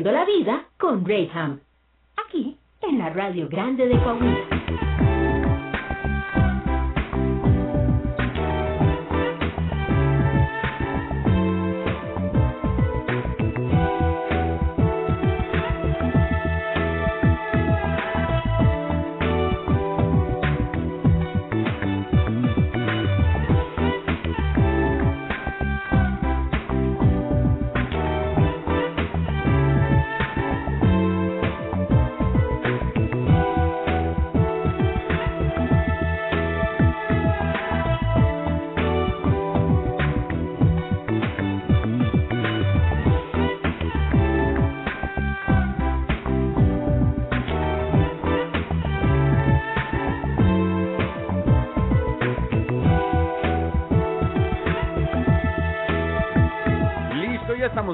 La vida con Graham. Aquí, en la Radio Grande de Coahuila.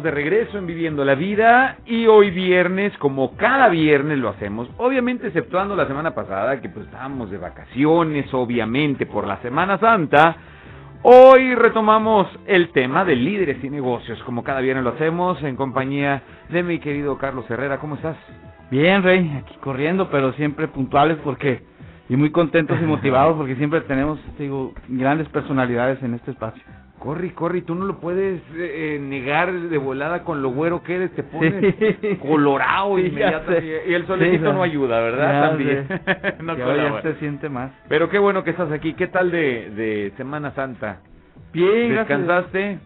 De regreso en Viviendo la Vida y hoy viernes, como cada viernes lo hacemos, obviamente exceptuando la semana pasada que pues estábamos de vacaciones, obviamente por la Semana Santa, hoy retomamos el tema de líderes y negocios, como cada viernes lo hacemos en compañía de mi querido Carlos Herrera, ¿cómo estás? Bien, Rey, aquí corriendo, pero siempre puntuales porque y muy contentos y motivados porque siempre tenemos, digo, grandes personalidades en este espacio. Corre, corre, tú no lo puedes eh, negar de volada con lo güero que eres, te pones colorado inmediatamente. Y el solecito no ayuda, ¿verdad? También. no ya se siente más. Pero qué bueno que estás aquí. ¿Qué tal de, de Semana Santa? Bien, ¿Descansaste?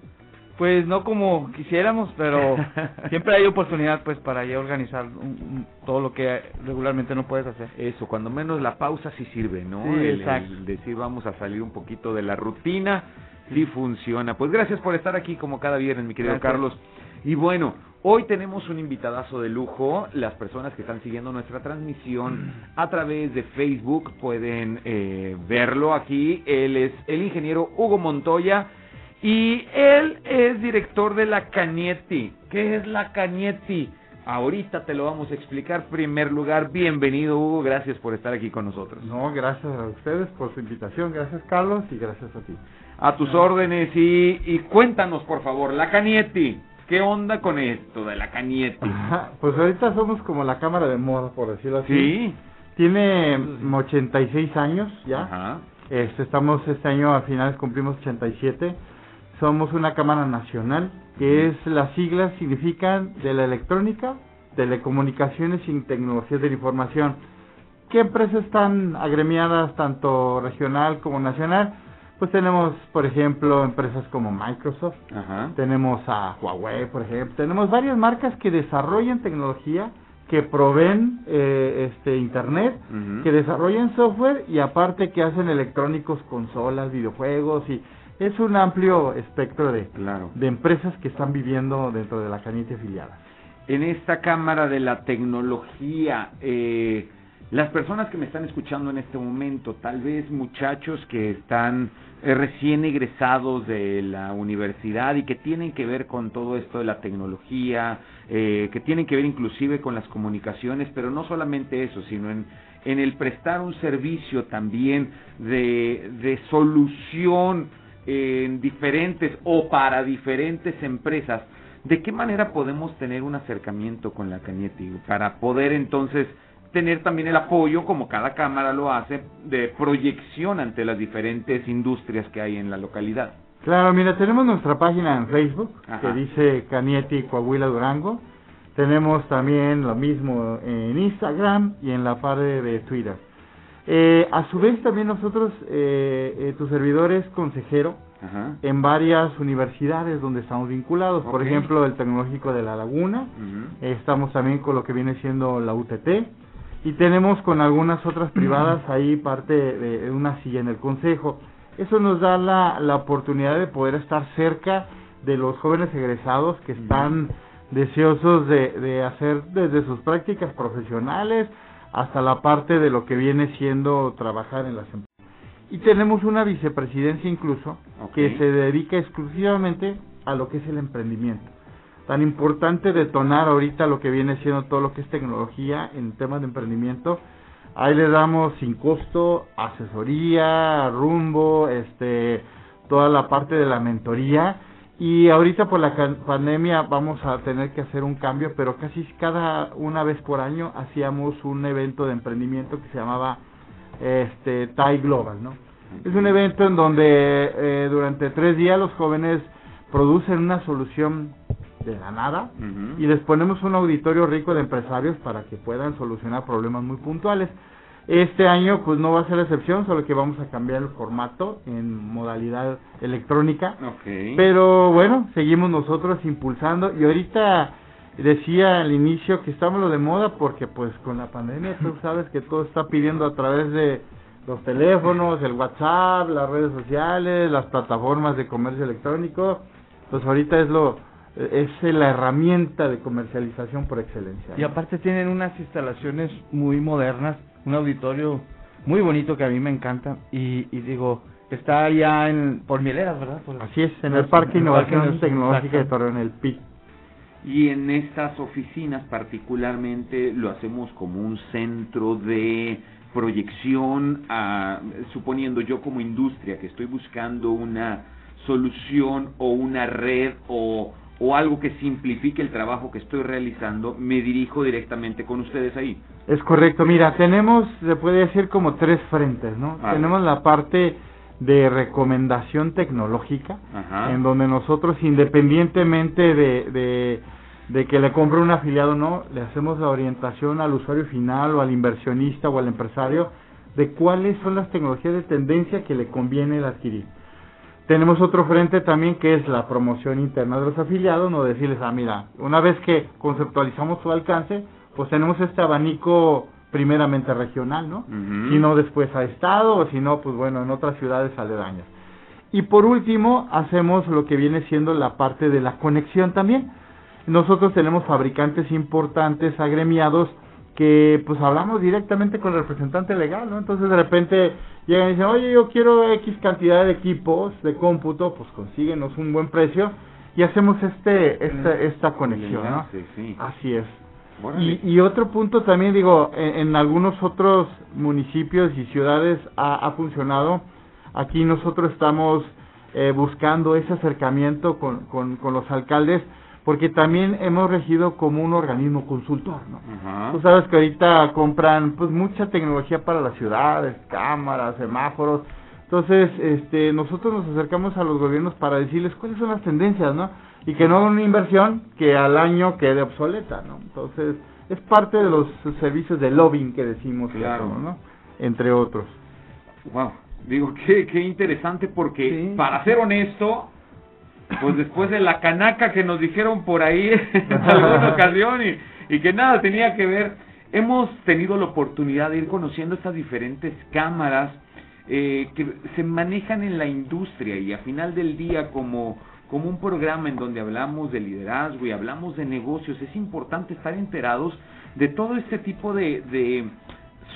Pues no como quisiéramos, pero siempre hay oportunidad pues para ya organizar todo lo que regularmente no puedes hacer. Eso, cuando menos la pausa sí sirve, ¿no? exacto. el decir vamos a salir un poquito de la rutina sí funciona. Pues gracias por estar aquí como cada viernes, mi querido Carlos. Y bueno, hoy tenemos un invitadazo de lujo. Las personas que están siguiendo nuestra transmisión a través de Facebook pueden eh, verlo aquí. Él es el ingeniero Hugo Montoya y él es director de la Cañetti. ¿Qué es la Cañetti? Ahorita te lo vamos a explicar. Primer lugar, bienvenido Hugo, gracias por estar aquí con nosotros. No, gracias a ustedes por su invitación, gracias Carlos y gracias a ti a tus órdenes y, y cuéntanos por favor, la Canietti. ¿Qué onda con esto de la Canietti? pues ahorita somos como la cámara de moda, por decirlo así. Sí. Tiene 86 años ya. Ajá. Este, estamos este año a finales cumplimos 87. Somos una cámara nacional que es las siglas significan de la electrónica, telecomunicaciones y tecnologías de la información. ¿Qué empresas están agremiadas tanto regional como nacional? Pues tenemos, por ejemplo, empresas como Microsoft, tenemos a Huawei, por ejemplo, tenemos varias marcas que desarrollan tecnología, que proveen eh, este internet, que desarrollan software y aparte que hacen electrónicos, consolas, videojuegos y es un amplio espectro de, de empresas que están viviendo dentro de la canita afiliada. En esta cámara de la tecnología, eh, las personas que me están escuchando en este momento, tal vez muchachos que están eh, recién egresados de la universidad y que tienen que ver con todo esto de la tecnología, eh, que tienen que ver inclusive con las comunicaciones, pero no solamente eso, sino en, en el prestar un servicio también de, de solución en diferentes o para diferentes empresas. ¿De qué manera podemos tener un acercamiento con la Cañete para poder entonces tener también el apoyo, como cada cámara lo hace, de proyección ante las diferentes industrias que hay en la localidad. Claro, mira, tenemos nuestra página en Facebook que dice Canieti Coahuila Durango. Tenemos también lo mismo en Instagram y en la parte de Twitter. Eh, a su vez también nosotros, eh, eh, tu servidor es consejero en varias universidades donde estamos vinculados. Por ejemplo, el Tecnológico de La Laguna. estamos también con lo que viene siendo la UTT y tenemos con algunas otras privadas ahí parte de una silla en el consejo. Eso nos da la, la oportunidad de poder estar cerca de los jóvenes egresados que están deseosos de, de hacer desde sus prácticas profesionales hasta la parte de lo que viene siendo trabajar en las empresas. Y tenemos una vicepresidencia incluso que se dedica exclusivamente a lo que es el emprendimiento tan importante detonar ahorita lo que viene siendo todo lo que es tecnología en temas de emprendimiento. Ahí le damos sin costo asesoría, rumbo, este, toda la parte de la mentoría Y ahorita por la pandemia vamos a tener que hacer un cambio, pero casi cada una vez por año hacíamos un evento de emprendimiento que se llamaba este TAI Global, ¿no? Es un evento en donde eh, durante tres días los jóvenes producen una solución de la nada y les ponemos un auditorio rico de empresarios para que puedan solucionar problemas muy puntuales. Este año pues no va a ser excepción, solo que vamos a cambiar el formato en modalidad electrónica. Pero bueno, seguimos nosotros impulsando y ahorita decía al inicio que estamos lo de moda porque pues con la pandemia tú sabes que todo está pidiendo a través de los teléfonos, el WhatsApp, las redes sociales, las plataformas de comercio electrónico. Pues ahorita es lo es la herramienta de comercialización por excelencia. Y aparte tienen unas instalaciones muy modernas un auditorio muy bonito que a mí me encanta y, digo, está allá en, por Mieleras, ¿verdad? Así es, en el Parque Innovación Tecnológica de Torreón, el PIT. Y en estas oficinas particularmente lo hacemos como un centro de proyección, a, suponiendo yo como industria que estoy buscando una solución o una red o o algo que simplifique el trabajo que estoy realizando, me dirijo directamente con ustedes ahí. Es correcto, mira, tenemos, se puede decir como tres frentes, ¿no? Tenemos la parte de recomendación tecnológica, en donde nosotros independientemente de, de, de que le compre un afiliado o no, le hacemos la orientación al usuario final o al inversionista o al empresario de cuáles son las tecnologías de tendencia que le conviene el adquirir. Tenemos otro frente también que es la promoción interna de los afiliados, no decirles, ah, mira, una vez que conceptualizamos su alcance, pues tenemos este abanico primeramente regional, ¿no? Si no después a estado, o si no, pues bueno, en otras ciudades aledañas. Y por último, hacemos lo que viene siendo la parte de la conexión también. Nosotros tenemos fabricantes importantes, agremiados, que pues hablamos directamente con el representante legal, ¿no? Entonces de repente llegan y dicen, oye, yo quiero X cantidad de equipos de cómputo, pues consíguenos un buen precio y hacemos este esta, esta conexión, ¿no? Así es. Y, y, otro punto también, digo, en, algunos otros municipios y ciudades ha, ha funcionado. Aquí nosotros estamos eh, buscando ese acercamiento con, con, con los alcaldes porque también hemos regido como un organismo consultor, ¿no? Tú sabes que ahorita compran pues mucha tecnología para las ciudades, cámaras, semáforos. Entonces, este, nosotros nos acercamos a los gobiernos para decirles cuáles son las tendencias, ¿no? Y que no hagan una inversión que al año quede obsoleta, ¿no? Entonces, es parte de los servicios de lobbying que decimos, claro. ¿no? Entre otros. Wow, digo, qué, qué interesante porque, para ser honesto, pues después de la canaca que nos dijeron por ahí en alguna ocasión y, que nada tenía que ver, hemos tenido la oportunidad de ir conociendo estas diferentes cámaras eh, que se manejan en la industria y a final del día como como un programa en donde hablamos de liderazgo y hablamos de negocios, es importante estar enterados de todo este tipo de, de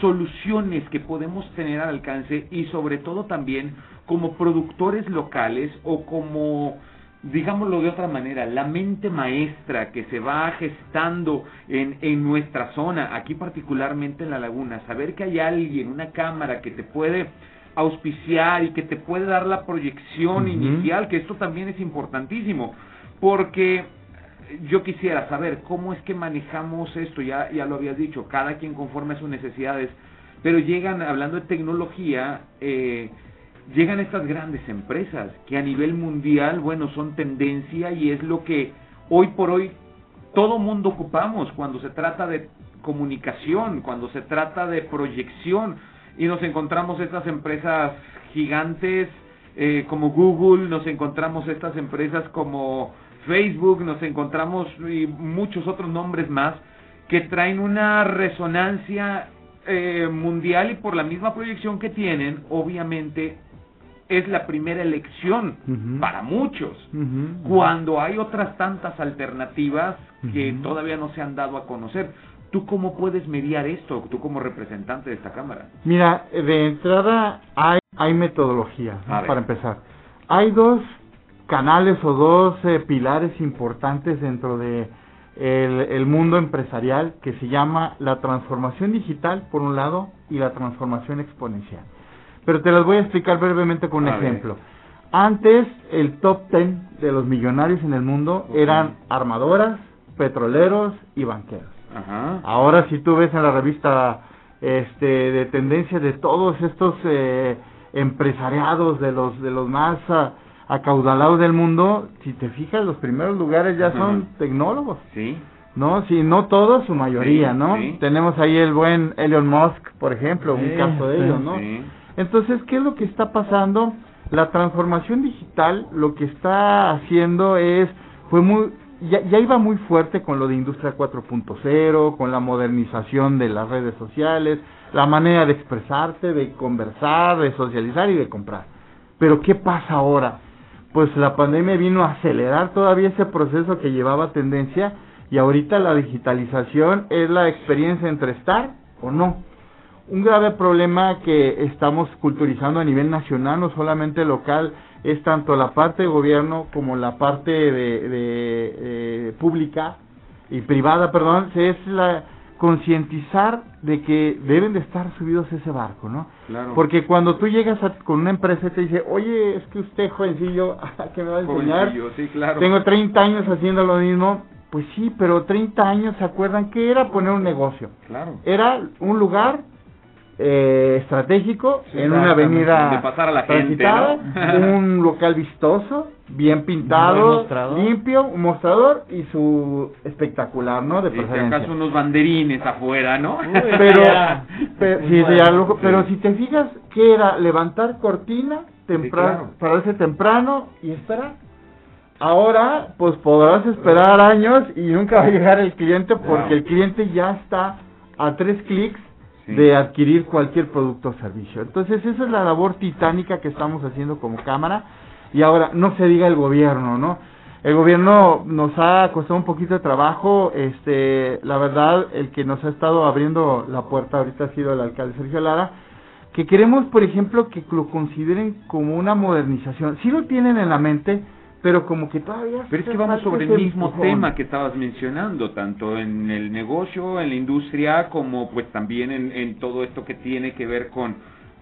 soluciones que podemos tener al alcance y sobre todo también como productores locales o como digámoslo de otra manera, la mente maestra que se va gestando en, en nuestra zona, aquí particularmente en la laguna, saber que hay alguien, una cámara que te puede auspiciar y que te puede dar la proyección inicial, que esto también es importantísimo, porque yo quisiera saber cómo es que manejamos esto, ya, ya lo habías dicho, cada quien conforme a sus necesidades, pero llegan, hablando de tecnología, eh, llegan estas grandes empresas que a nivel mundial, bueno, son tendencia y es lo que hoy por hoy todo mundo ocupamos cuando se trata de comunicación, cuando se trata de proyección. Y nos encontramos estas empresas gigantes eh, como Google, nos encontramos estas empresas como Facebook, nos encontramos y muchos otros nombres más que traen una resonancia eh, mundial y por la misma proyección que tienen, obviamente es la primera elección para muchos, cuando hay otras tantas alternativas que todavía no se han dado a conocer. ¿Tú cómo puedes mediar esto, tú como representante de esta Cámara? Mira, de entrada hay, hay metodología, para empezar. Hay dos canales o dos eh, pilares importantes dentro de el, mundo empresarial que se llama la transformación digital, por un lado, y la transformación exponencial pero te las voy a explicar brevemente con un ejemplo. Antes el top ten de los millonarios en el mundo eran armadoras, petroleros y banqueros. Ahora si tú ves en la revista este de tendencias de todos estos eh, empresariados de los de los más ah, acaudalados del mundo, si te fijas los primeros lugares ya son tecnólogos. Sí. ¿no? Si no todos, su mayoría, ¿no? Tenemos ahí el buen Elon Musk, por ejemplo, un caso de ellos, ¿no? Entonces, ¿qué es lo que está pasando? La transformación digital lo que está haciendo es, fue muy, ya, iba muy fuerte con lo de Industria 4.0, con la modernización de las redes sociales, la manera de expresarte, de conversar, de socializar y de comprar. Pero ¿qué pasa ahora? Pues la pandemia vino a acelerar todavía ese proceso que llevaba tendencia y ahorita la digitalización es la experiencia entre estar o no. Un grave problema que estamos culturizando a nivel nacional, no solamente local, es tanto la parte de gobierno como la parte de, de, pública y privada, perdón, es la concientizar de que deben de estar subidos ese barco, ¿no? Claro. Porque cuando tú llegas con una empresa y te dice, oye, es que usted, jovencillo, ¿qué me va a enseñar? Sí, claro. Tengo 30 años haciendo lo mismo, pues sí, pero 30 años, ¿se acuerdan qué era poner un negocio? Claro. Era un lugar eh, estratégico en una avenida de pasar a la gente, un local vistoso, bien pintado, limpio, un mostrador y su espectacular, ¿no? De preferencia. acaso unos banderines afuera, ¿no? pero, pero, si te fijas, ¿qué era? Levantar cortina temprano, pararse temprano y esperar. Ahora, pues podrás esperar años y nunca va a llegar el cliente porque el cliente ya está a tres clics de adquirir cualquier producto o servicio. Entonces, esa es la labor titánica que estamos haciendo como cámara. Y ahora, no se diga el gobierno, ¿no? El gobierno nos ha costado un poquito de trabajo. Este, la verdad, el que nos ha estado abriendo la puerta ahorita ha sido el alcalde Sergio Lara. Que queremos, por ejemplo, que lo consideren como una modernización. Si lo tienen en la mente, pero como que todavía... Pero es que vamos sobre el mismo tema que estabas mencionando, tanto en el negocio, en la industria, como pues también en, en todo esto que tiene que ver con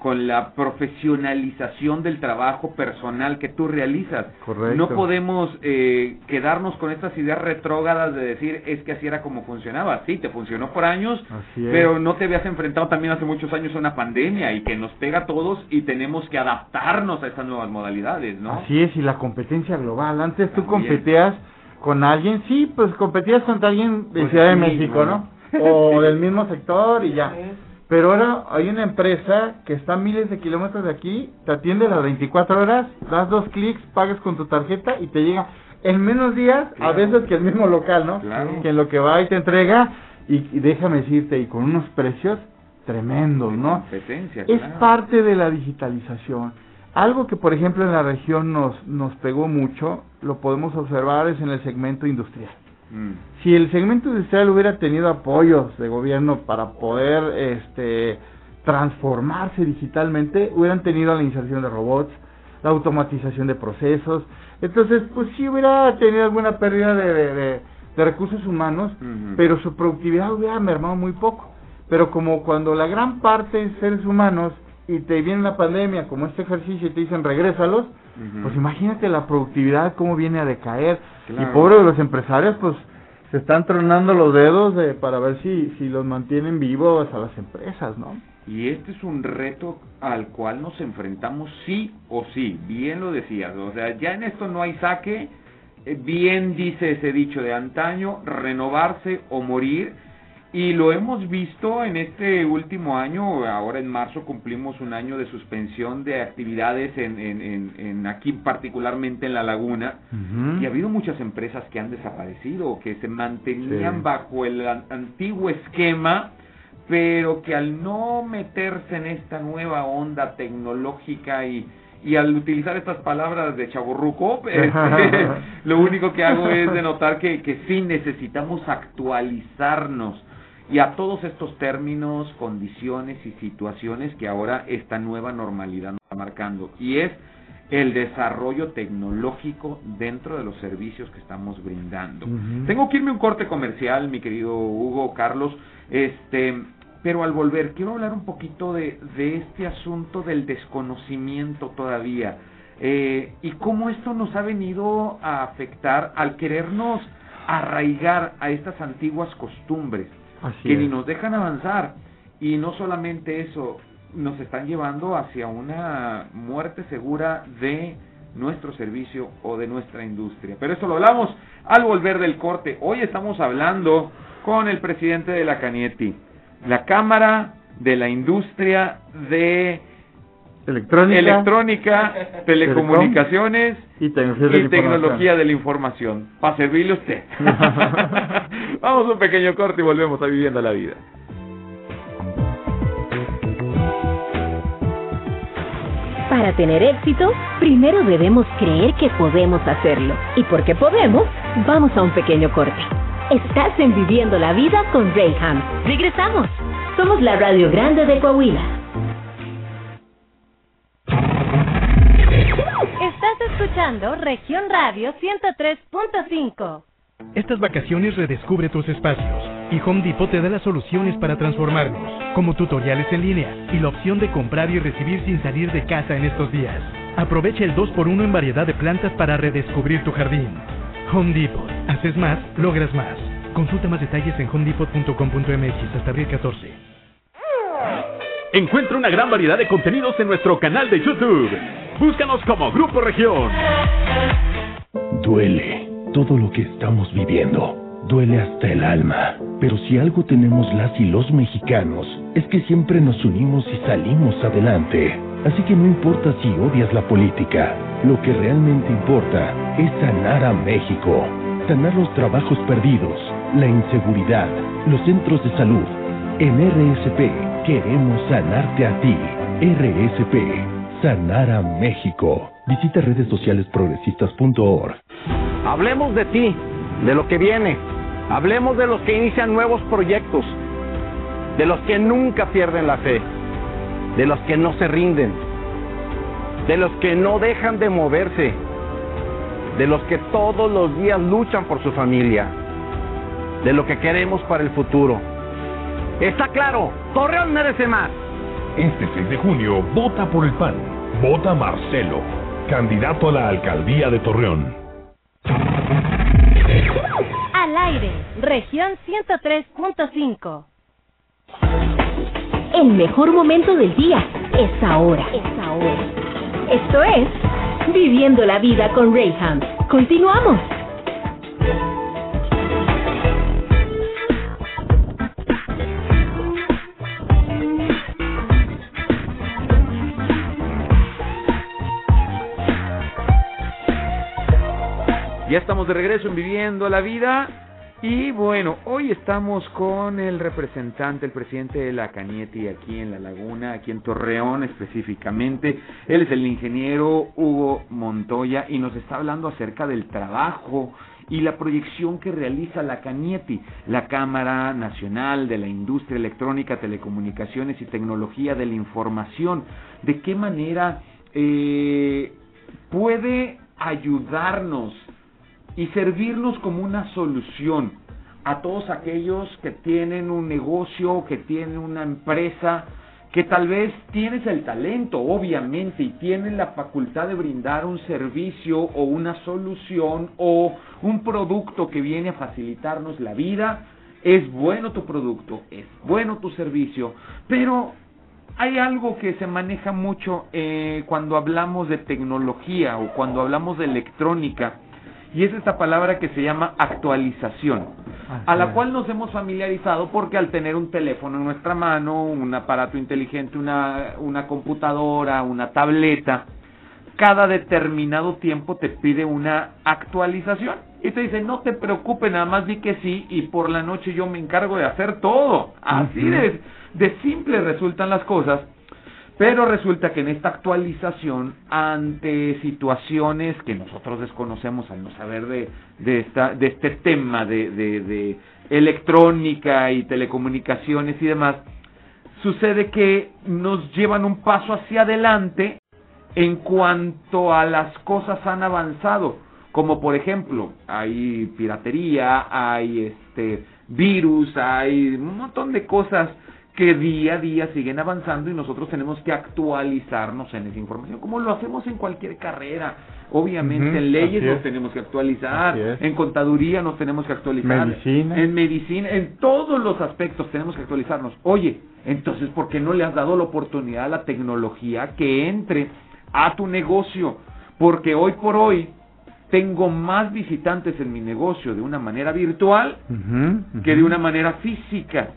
con la profesionalización del trabajo personal que tú realizas. Correcto. No podemos eh, quedarnos con estas ideas retrógadas de decir es que así era como funcionaba. Sí, te funcionó por años, pero no te habías enfrentado también hace muchos años a una pandemia y que nos pega a todos y tenemos que adaptarnos a estas nuevas modalidades, ¿no? Así es, y la competencia global. Antes tú competías con alguien, sí, pues competías contra alguien de pues Ciudad de México, ¿no? O del mismo sector y ya. Pero ahora hay una empresa que está a miles de kilómetros de aquí, te atiende las 24 horas, das dos clics, pagas con tu tarjeta y te llega en menos días, a veces que el mismo local, ¿no? Que en lo que va y te entrega, y, déjame decirte, y con unos precios tremendos, ¿no? Es parte de la digitalización. Algo que, por ejemplo, en la región nos, nos pegó mucho, lo podemos observar, es en el segmento industrial. Mm. Si el segmento industrial hubiera tenido apoyos de gobierno para poder este, transformarse digitalmente, hubieran tenido la inserción de robots, la automatización de procesos. Entonces, pues sí hubiera tenido alguna pérdida de, de, recursos humanos, pero su productividad hubiera mermado muy poco. Pero como cuando la gran parte de seres humanos y te viene la pandemia como este ejercicio y te dicen regrésalos, pues imagínate la productividad cómo viene a decaer. Y pobre de los empresarios, pues se están tronando los dedos de, para ver si, si los mantienen vivos a las empresas, ¿no? Y este es un reto al cual nos enfrentamos sí o sí, bien lo decías, o sea, ya en esto no hay saque, eh, bien dice ese dicho de antaño, renovarse o morir, y lo hemos visto en este último año, ahora en marzo cumplimos un año de suspensión de actividades en, en, en, aquí particularmente en la laguna y ha habido muchas empresas que han desaparecido, que se mantenían bajo el antiguo esquema, pero que al no meterse en esta nueva onda tecnológica y, y al utilizar estas palabras de chaborruco, este, lo único que hago es denotar que, que sí necesitamos actualizarnos y a todos estos términos, condiciones y situaciones que ahora esta nueva normalidad nos está marcando. Y es el desarrollo tecnológico dentro de los servicios que estamos brindando. Tengo que irme un corte comercial, mi querido Hugo, Carlos, este, pero al volver quiero hablar un poquito de, de este asunto del desconocimiento todavía. eh, y cómo esto nos ha venido a afectar al querernos arraigar a estas antiguas costumbres que ni nos dejan avanzar. Y no solamente eso, nos están llevando hacia una muerte segura de nuestro servicio o de nuestra industria. Pero eso lo hablamos al volver del corte. Hoy estamos hablando con el presidente de la Canieti, la Cámara de la Industria de Electrónica, Telecomunicaciones y, tecnología, de la información. Para servirle a usted. Vamos a un pequeño corte y volvemos a Viviendo la Vida. Para tener éxito, primero debemos creer que podemos hacerlo. Y porque podemos, vamos a un pequeño corte. Estás en Viviendo la Vida con Rayham. Regresamos. Somos la Radio Grande de Coahuila. Estás escuchando Región Radio 103.5. Estas vacaciones redescubre tus espacios y Home Depot te da las soluciones para transformarlos, como tutoriales en línea y la opción de comprar y recibir sin salir de casa en estos días. Aprovecha el 2x1 en variedad de plantas para redescubrir tu jardín. Home Depot. Haces más, logras más. Consulta más detalles en homedepot.com.mx hasta abril 14. Encuentra una gran variedad de contenidos en nuestro canal de YouTube. Búscanos como Grupo Región. Duele todo lo que estamos viviendo duele hasta el alma. Pero si algo tenemos las y los mexicanos, es que siempre nos unimos y salimos adelante. Así que no importa si odias la política, lo que realmente importa es sanar a México. Sanar los trabajos perdidos, la inseguridad, los centros de salud. En RSP queremos sanarte a ti. RSP, sanar a México. Visita redes sociales progresistas.org. Hablemos de ti, de lo que viene Hablemos de los que inician nuevos proyectos, de los que nunca pierden la fe, de los que no se rinden, de los que no dejan de moverse, de los que todos los días luchan por su familia, de lo que queremos para el futuro. Está claro, Torreón merece más. Este 6 de junio, vota por el PAN. Vota Marcelo, candidato a la alcaldía de Torreón aire, región 103.5. El mejor momento del día es ahora. Es ahora. Esto es Viviendo la vida con Rayham. Continuamos. Ya estamos de regreso en Viviendo la Vida. Y bueno, hoy estamos con el representante, el presidente de la Canieti aquí en La Laguna, aquí en Torreón específicamente. Él es el ingeniero Hugo Montoya y nos está hablando acerca del trabajo y la proyección que realiza la Canieti, la Cámara Nacional de la Industria Electrónica, Telecomunicaciones y Tecnología de la Información. ¿De qué manera eh, puede ayudarnos y servirnos como una solución a todos aquellos que tienen un negocio, que tienen una empresa, que tal vez tienes el talento, obviamente, y tienen la facultad de brindar un servicio o una solución o un producto que viene a facilitarnos la vida. Es bueno tu producto, es bueno tu servicio, pero hay algo que se maneja mucho eh, cuando hablamos de tecnología o cuando hablamos de electrónica y es esta palabra que se llama actualización, a la cual nos hemos familiarizado porque al tener un teléfono en nuestra mano, un aparato inteligente, una, una computadora, una tableta, cada determinado tiempo te pide una actualización. Y te dice, no te preocupes, nada más di que sí y por la noche yo me encargo de hacer todo. Así de, de simple resultan las cosas. Pero resulta que en esta actualización, ante situaciones que nosotros desconocemos al no saber de, de, esta, de este tema de, de, de electrónica y telecomunicaciones y demás, sucede que nos llevan un paso hacia adelante en cuanto a las cosas han avanzado, como por ejemplo, hay piratería, hay este virus, hay un montón de cosas que día a día siguen avanzando y nosotros tenemos que actualizarnos en esa información, como lo hacemos en cualquier carrera. Obviamente en leyes nos tenemos que actualizar, en contaduría nos tenemos que actualizar, medicina. en medicina, en todos los aspectos tenemos que actualizarnos. Oye, entonces, ¿por qué no le has dado la oportunidad a la tecnología que entre a tu negocio? Porque hoy por hoy tengo más visitantes en mi negocio de una manera virtual que de una manera física.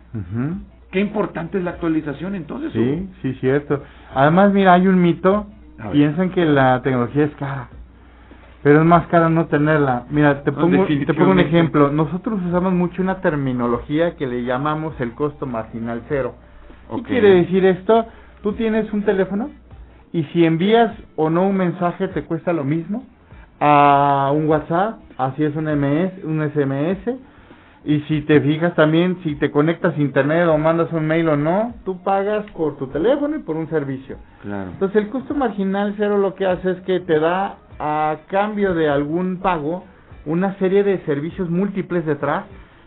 Qué importante es la actualización entonces. Sí, sí, cierto. Además, mira, hay un mito. Piensan que la tecnología es cara. Pero es más cara no tenerla. Mira, te pongo, te pongo un ejemplo. Nosotros usamos mucho una terminología que le llamamos el costo marginal cero. ¿Qué quiere decir esto? Tú tienes un teléfono y si envías o no un mensaje te cuesta lo mismo a un WhatsApp, así es un MS, un SMS y si te fijas también, si te conectas a internet o mandas un mail o no, tú pagas por tu teléfono y por un servicio. Claro. Entonces el costo marginal cero lo que hace es que te da a cambio de algún pago una serie de servicios múltiples detrás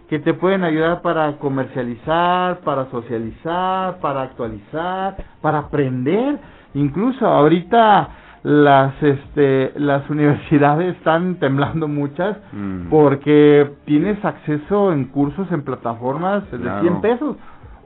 que te pueden ayudar para comercializar, para socializar, para actualizar, para aprender. Incluso ahorita las este las universidades están temblando muchas mm. porque tienes acceso en cursos en plataformas de 100 pesos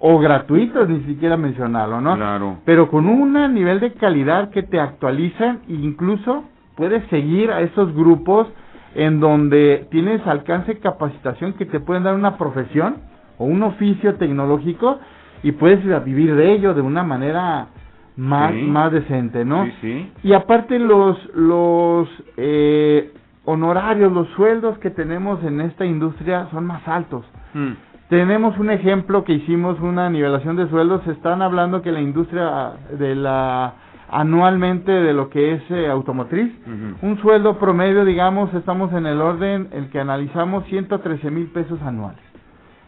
o gratuitos, ni siquiera mencionarlo, ¿no? Claro. Pero con un nivel de calidad que te actualizan e incluso puedes seguir a esos grupos en donde tienes alcance capacitación que te pueden dar una profesión o un oficio tecnológico y puedes vivir de ello de una manera más, más decente, ¿no? Sí, sí. Y aparte los, los eh, honorarios, los sueldos que tenemos en esta industria son más altos. Mm. Tenemos un ejemplo que hicimos una nivelación de sueldos, están hablando que la industria de la anualmente de lo que es eh, automotriz, un sueldo promedio, digamos, estamos en el orden el que analizamos 113 mil pesos anuales.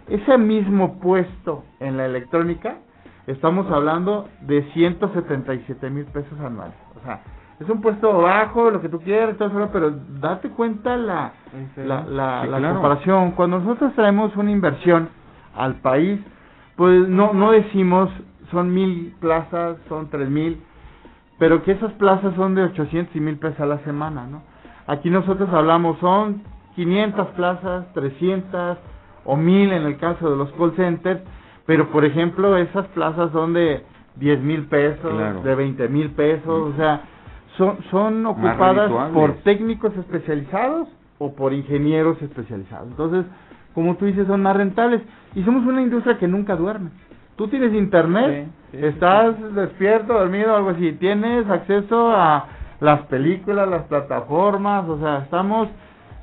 Ese mismo puesto en la electrónica estamos hablando de 177 mil pesos anuales. O sea, es un puesto bajo, lo que tú quieras, pero date cuenta la, la, la, comparación. Cuando nosotros traemos una inversión al país, pues no, no decimos son mil plazas, son tres mil, pero que esas plazas son de 800 y mil pesos a la semana, ¿no? Aquí nosotros hablamos, son 500 plazas, 300 o mil en el caso de los call centers, pero, por ejemplo, esas plazas son de 10 mil pesos, de 20 mil pesos, o sea, son, son ocupadas por técnicos especializados o por ingenieros especializados. Entonces, como tú dices, son más rentables. Y somos una industria que nunca duerme. Tú tienes internet, estás despierto, dormido, algo así, tienes acceso a las películas, las plataformas, o sea, estamos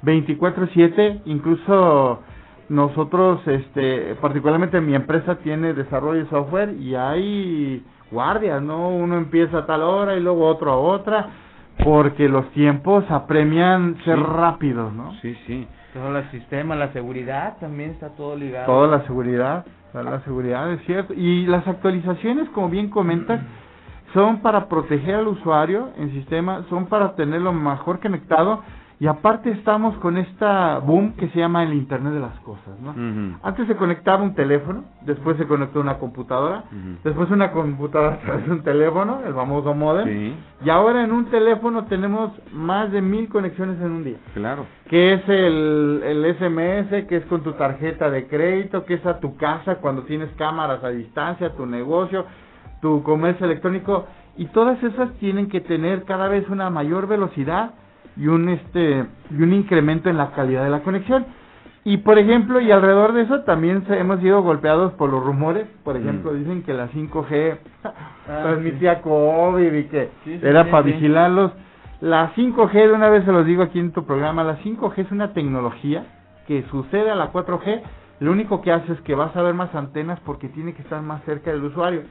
24/7, incluso nosotros, este, particularmente mi empresa tiene desarrollo de software y hay guardias, ¿no? Uno empieza a tal hora y luego otro a otra, porque los tiempos apremian ser rápidos, ¿no? Sí, sí. Todo el sistema, la seguridad también está todo ligado. Toda la seguridad, la seguridad es cierto. Y las actualizaciones, como bien comentas, son para proteger al usuario en sistema, son para tenerlo mejor conectado y aparte estamos con esta boom que se llama el Internet de las Cosas, ¿no? Antes se conectaba un teléfono, después se conectó una computadora, después una computadora a través de un teléfono, el famoso modem, y ahora en un teléfono tenemos más de mil conexiones en un día. Claro. Que es el, el SMS, que es con tu tarjeta de crédito, que es a tu casa cuando tienes cámaras a distancia, tu negocio, tu comercio electrónico, y todas esas tienen que tener cada vez una mayor velocidad y un este y un incremento en la calidad de la conexión. Y por ejemplo, y alrededor de eso también hemos sido golpeados por los rumores, por ejemplo, mm. dicen que la 5G ah, transmitía COVID y que era para vigilarlos. La 5G, de una vez se los digo aquí en tu programa, la 5G es una tecnología que sucede a la 4G, lo único que hace es que vas a ver más antenas porque tiene que estar más cerca del usuario.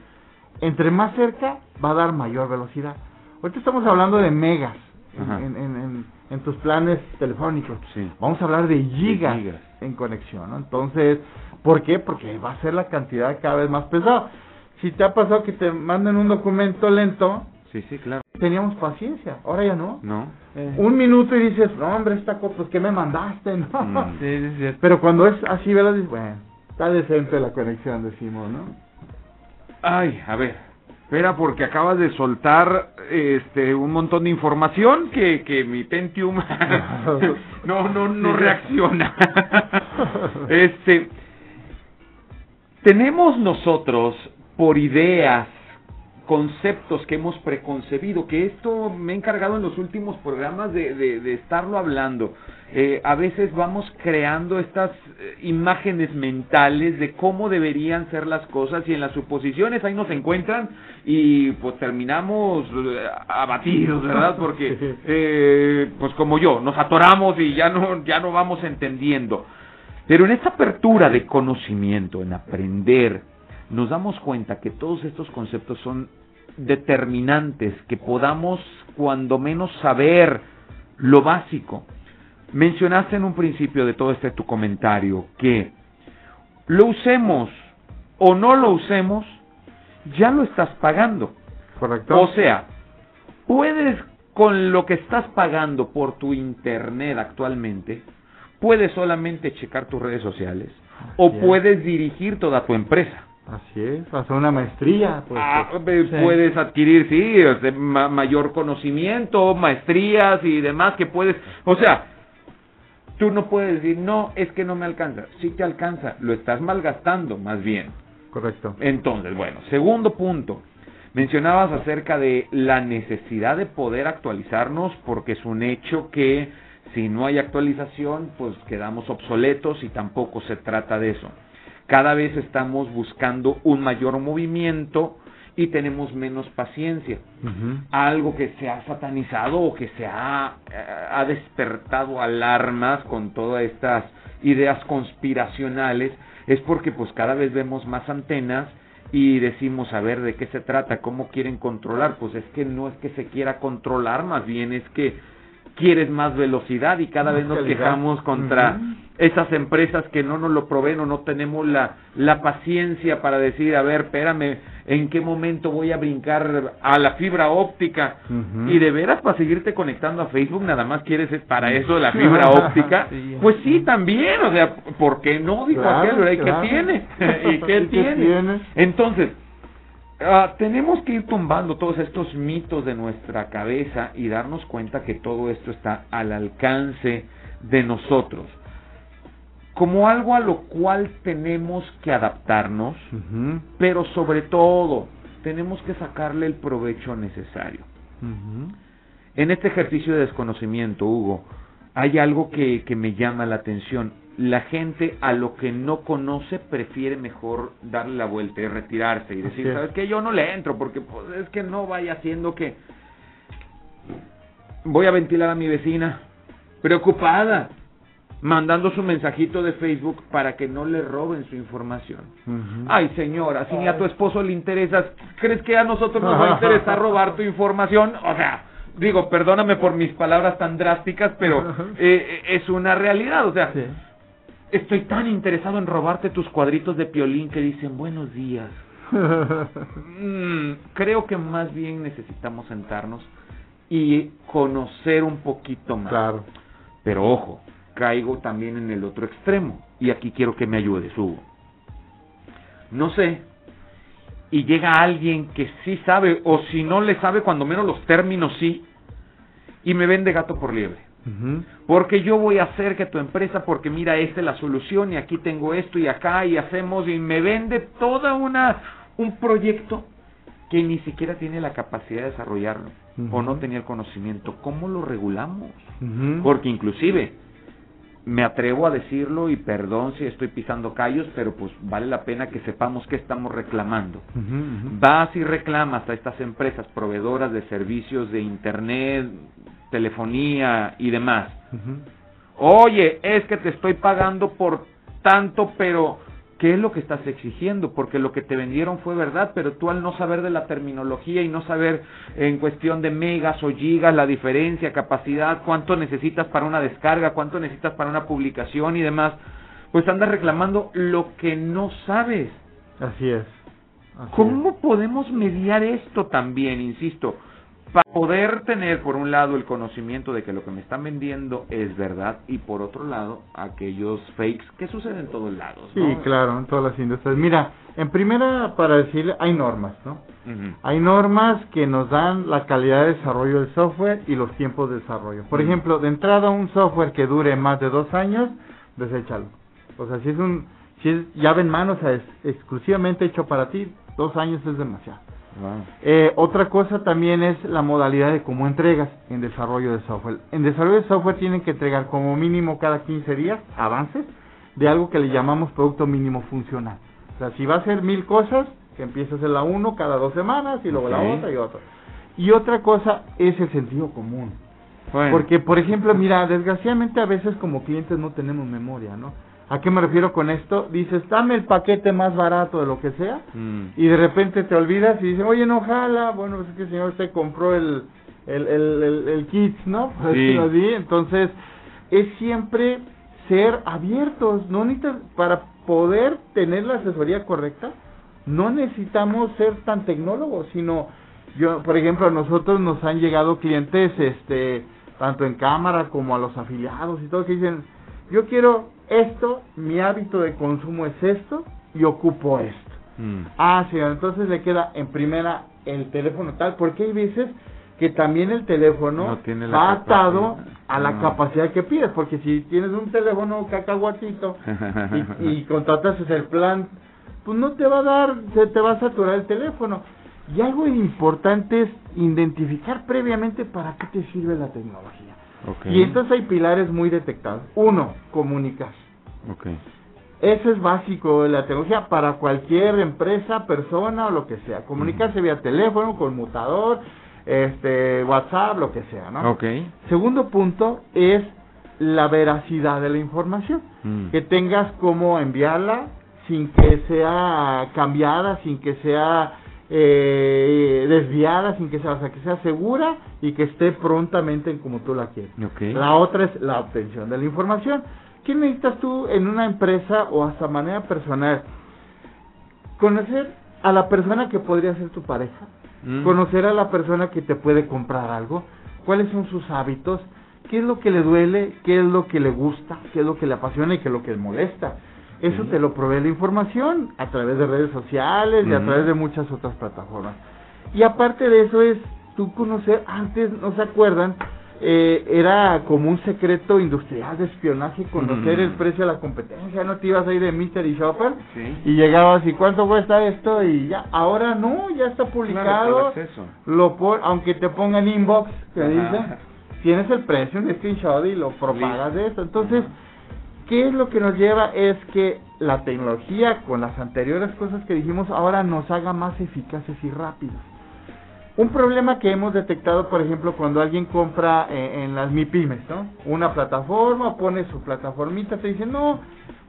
Entre más cerca va a dar mayor velocidad. Ahorita estamos hablando de megas, en, en, en, tus planes telefónicos. Vamos a hablar de gigas, en conexión, Entonces, ¿por qué? Porque va a ser la cantidad cada vez más pesada. Si te ha pasado que te manden un documento lento, sí, sí, claro. Teníamos paciencia, ahora ya no. No. Eh. Un minuto y dices, no, hombre, esta cosa, pues, ¿qué me mandaste? ¿no? Mm. Sí, sí, Pero cuando es así, ¿verdad? Dices, bueno, está decente la conexión, decimos, ¿no? Ay, a ver, espera porque acabas de soltar este un montón de información que, que mi Pentium no no no reacciona. este tenemos nosotros por ideas conceptos que hemos preconcebido, que esto me he encargado en los últimos programas de, de, estarlo hablando. Eh, a veces vamos creando estas eh, imágenes mentales de cómo deberían ser las cosas y en las suposiciones ahí nos encuentran y pues terminamos eh, abatidos, ¿verdad? Porque pues como yo, nos atoramos y ya no, ya no vamos entendiendo. Pero en esta apertura de conocimiento, en aprender, nos damos cuenta que todos estos conceptos son determinantes, que podamos cuando menos saber lo básico. Mencionaste en un principio de todo este tu comentario que lo usemos o no lo usemos, ya lo estás pagando. Correcto. O sea, puedes con lo que estás pagando por tu internet actualmente, puedes solamente checar tus redes sociales o puedes dirigir toda tu empresa. Así es, hacer una maestría. Pues, ah, pues, Puedes adquirir, sí, mayor conocimiento, maestrías y demás que puedes. O sea, tú no puedes decir, no, es que no me alcanza. Sí te alcanza, lo estás malgastando más bien. Correcto. Entonces, bueno, segundo punto. Mencionabas acerca de la necesidad de poder actualizarnos porque es un hecho que si no hay actualización, pues quedamos obsoletos y tampoco se trata de eso cada vez estamos buscando un mayor movimiento y tenemos menos paciencia. Algo que se ha satanizado o que se ha, eh, ha despertado alarmas con todas estas ideas conspiracionales es porque pues cada vez vemos más antenas y decimos a ver de qué se trata, cómo quieren controlar, pues es que no es que se quiera controlar, más bien es que quieres más velocidad y cada vez nos quejamos contra esas empresas que no nos lo proveen o no tenemos la, la paciencia para decir, a ver, espérame, ¿en qué momento voy a brincar a la fibra óptica? Y de veras para seguirte conectando a Facebook nada más quieres para eso la fibra óptica. pues sí, también, o sea, ¿por qué no? Dijo aquel, ¿y qué tiene? ¿Y qué tiene? Entonces, Ah, tenemos que ir tumbando todos estos mitos de nuestra cabeza y darnos cuenta que todo esto está al alcance de nosotros. Como algo a lo cual tenemos que adaptarnos, pero sobre todo tenemos que sacarle el provecho necesario. En este ejercicio de desconocimiento, Hugo, hay algo que, que me llama la atención la gente a lo que no conoce prefiere mejor darle la vuelta y retirarse y decir, ¿sabes qué? Yo no le entro porque pues, es que no vaya haciendo que voy a ventilar a mi vecina preocupada mandando su mensajito de Facebook para que no le roben su información. Ay, señora, si ni a tu esposo le interesas, ¿crees que a nosotros nos va a interesar robar tu información? O sea, digo, perdóname por mis palabras tan drásticas, pero eh, es una realidad, o sea, Estoy tan interesado en robarte tus cuadritos de piolín que dicen buenos días. Mm, creo que más bien necesitamos sentarnos y conocer un poquito más. Claro. Pero ojo, caigo también en el otro extremo. Y aquí quiero que me ayudes, Hugo. No sé. Y llega alguien que sí sabe, o si no le sabe, cuando menos los términos sí, y me vende gato por liebre. Porque yo voy a hacer que tu empresa, porque mira, esta es la solución y aquí tengo esto y acá y hacemos y me vende toda una un proyecto que ni siquiera tiene la capacidad de desarrollarlo o no tenía el conocimiento. ¿Cómo lo regulamos? Porque inclusive me atrevo a decirlo y perdón si estoy pisando callos, pero pues vale la pena que sepamos qué estamos reclamando. Vas y reclamas a estas empresas proveedoras de servicios de internet, telefonía y demás. Oye, es que te estoy pagando por tanto, pero ¿qué es lo que estás exigiendo? Porque lo que te vendieron fue verdad, pero tú al no saber de la terminología y no saber en cuestión de megas o gigas la diferencia, capacidad, cuánto necesitas para una descarga, cuánto necesitas para una publicación y demás, pues andas reclamando lo que no sabes. Así es. ¿Cómo podemos mediar esto también? Insisto, para poder tener por un lado el conocimiento de que lo que me están vendiendo es verdad y por otro lado aquellos fakes que suceden en todos lados. ¿no? Sí, claro, en todas las industrias. Mira, en primera para decirle hay normas, ¿no? Hay normas que nos dan la calidad de desarrollo del software y los tiempos de desarrollo. Por ejemplo, de entrada un software que dure más de dos años, deséchalo. O sea, si es un si es llave en mano, o sea, es exclusivamente hecho para ti, dos años es demasiado. Eh, otra cosa también es la modalidad de cómo entregas en desarrollo de software. En desarrollo de software tienen que entregar como mínimo cada 15 días avances de algo que le llamamos producto mínimo funcional. O sea, si va a ser mil cosas, que empieces en la uno cada dos semanas y luego la otra y otra. Y otra cosa es el sentido común. Porque, por ejemplo, mira, desgraciadamente a veces como clientes no tenemos memoria, ¿no? ¿A qué me refiero con esto? Dices, dame el paquete más barato de lo que sea, mm. y de repente te olvidas y dices, oye, no jala, bueno, pues es que el señor usted compró el, el, el, el, kit, ¿no? Sí. Entonces, es siempre ser abiertos, no necesitas, para poder tener la asesoría correcta, no necesitamos ser tan tecnólogos, sino, yo, por ejemplo, a nosotros nos han llegado clientes, este, tanto en cámara como a los afiliados y todo, que dicen, yo quiero esto, mi hábito de consumo es esto y ocupo esto. Mm. Ah, sí, entonces le queda en primera el teléfono tal, porque hay veces que también el teléfono va atado a la capacidad que pides, porque si tienes un teléfono cacahuatito y, y contratas el plan, pues no te va a dar, se te va a saturar el teléfono. Y algo importante es identificar previamente para qué te sirve la tecnología. Y entonces hay pilares muy detectados. Uno, comunicación. Okay. Eso es básico de la tecnología para cualquier empresa, persona o lo que sea. Comunicarse vía teléfono, conmutador, este, WhatsApp, lo que sea, ¿no? Okay. Segundo punto es la veracidad de la información. Mm. Que tengas cómo enviarla sin que sea cambiada, sin que sea eh, desviada, sin que sea, o sea, que sea segura y que esté prontamente en como tú la quieres. La otra es la obtención de la información. ¿Qué necesitas tú en una empresa o hasta manera personal? Conocer a la persona que podría ser tu pareja, mm. conocer a la persona que te puede comprar algo, cuáles son sus hábitos, qué es lo que le duele, qué es lo que le gusta, qué es lo que le apasiona y qué es lo que le molesta. Eso te lo provee la información a través de redes sociales y a través de muchas otras plataformas. Y aparte de eso es tú conocer, antes, ¿no se acuerdan? Eh, era como un secreto industrial de espionaje conocer el precio de la competencia, no te ibas a ir de Mystery Shopper y llegabas y cuánto cuesta esto y ya, ahora no, ya está publicado, lo aunque te pongan inbox que dice, tienes el precio en screenshot y lo propagas de eso, entonces ¿Qué es lo que nos lleva? Es que la tecnología, con las anteriores cosas que dijimos, ahora nos haga más eficaces y rápidos. Un problema que hemos detectado, por ejemplo, cuando alguien compra eh, en las MIPIMES, ¿no? Una plataforma, pone su plataformita, te dice, no,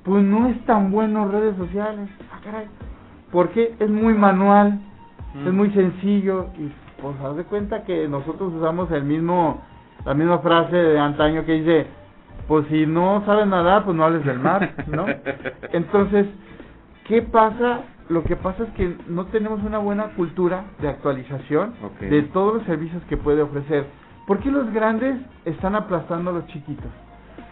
pues no es tan bueno redes sociales. Ah, caray. Porque es muy manual, es muy sencillo y pues haz de cuenta que nosotros usamos el mismo, la misma frase de antaño que dice, pues si no sabes nadar, pues no hables del mar, ¿no? Entonces, ¿qué pasa? Lo que pasa es que no tenemos una buena cultura de actualización de todos los servicios que puede ofrecer. ¿Por qué los grandes están aplastando a los chiquitos?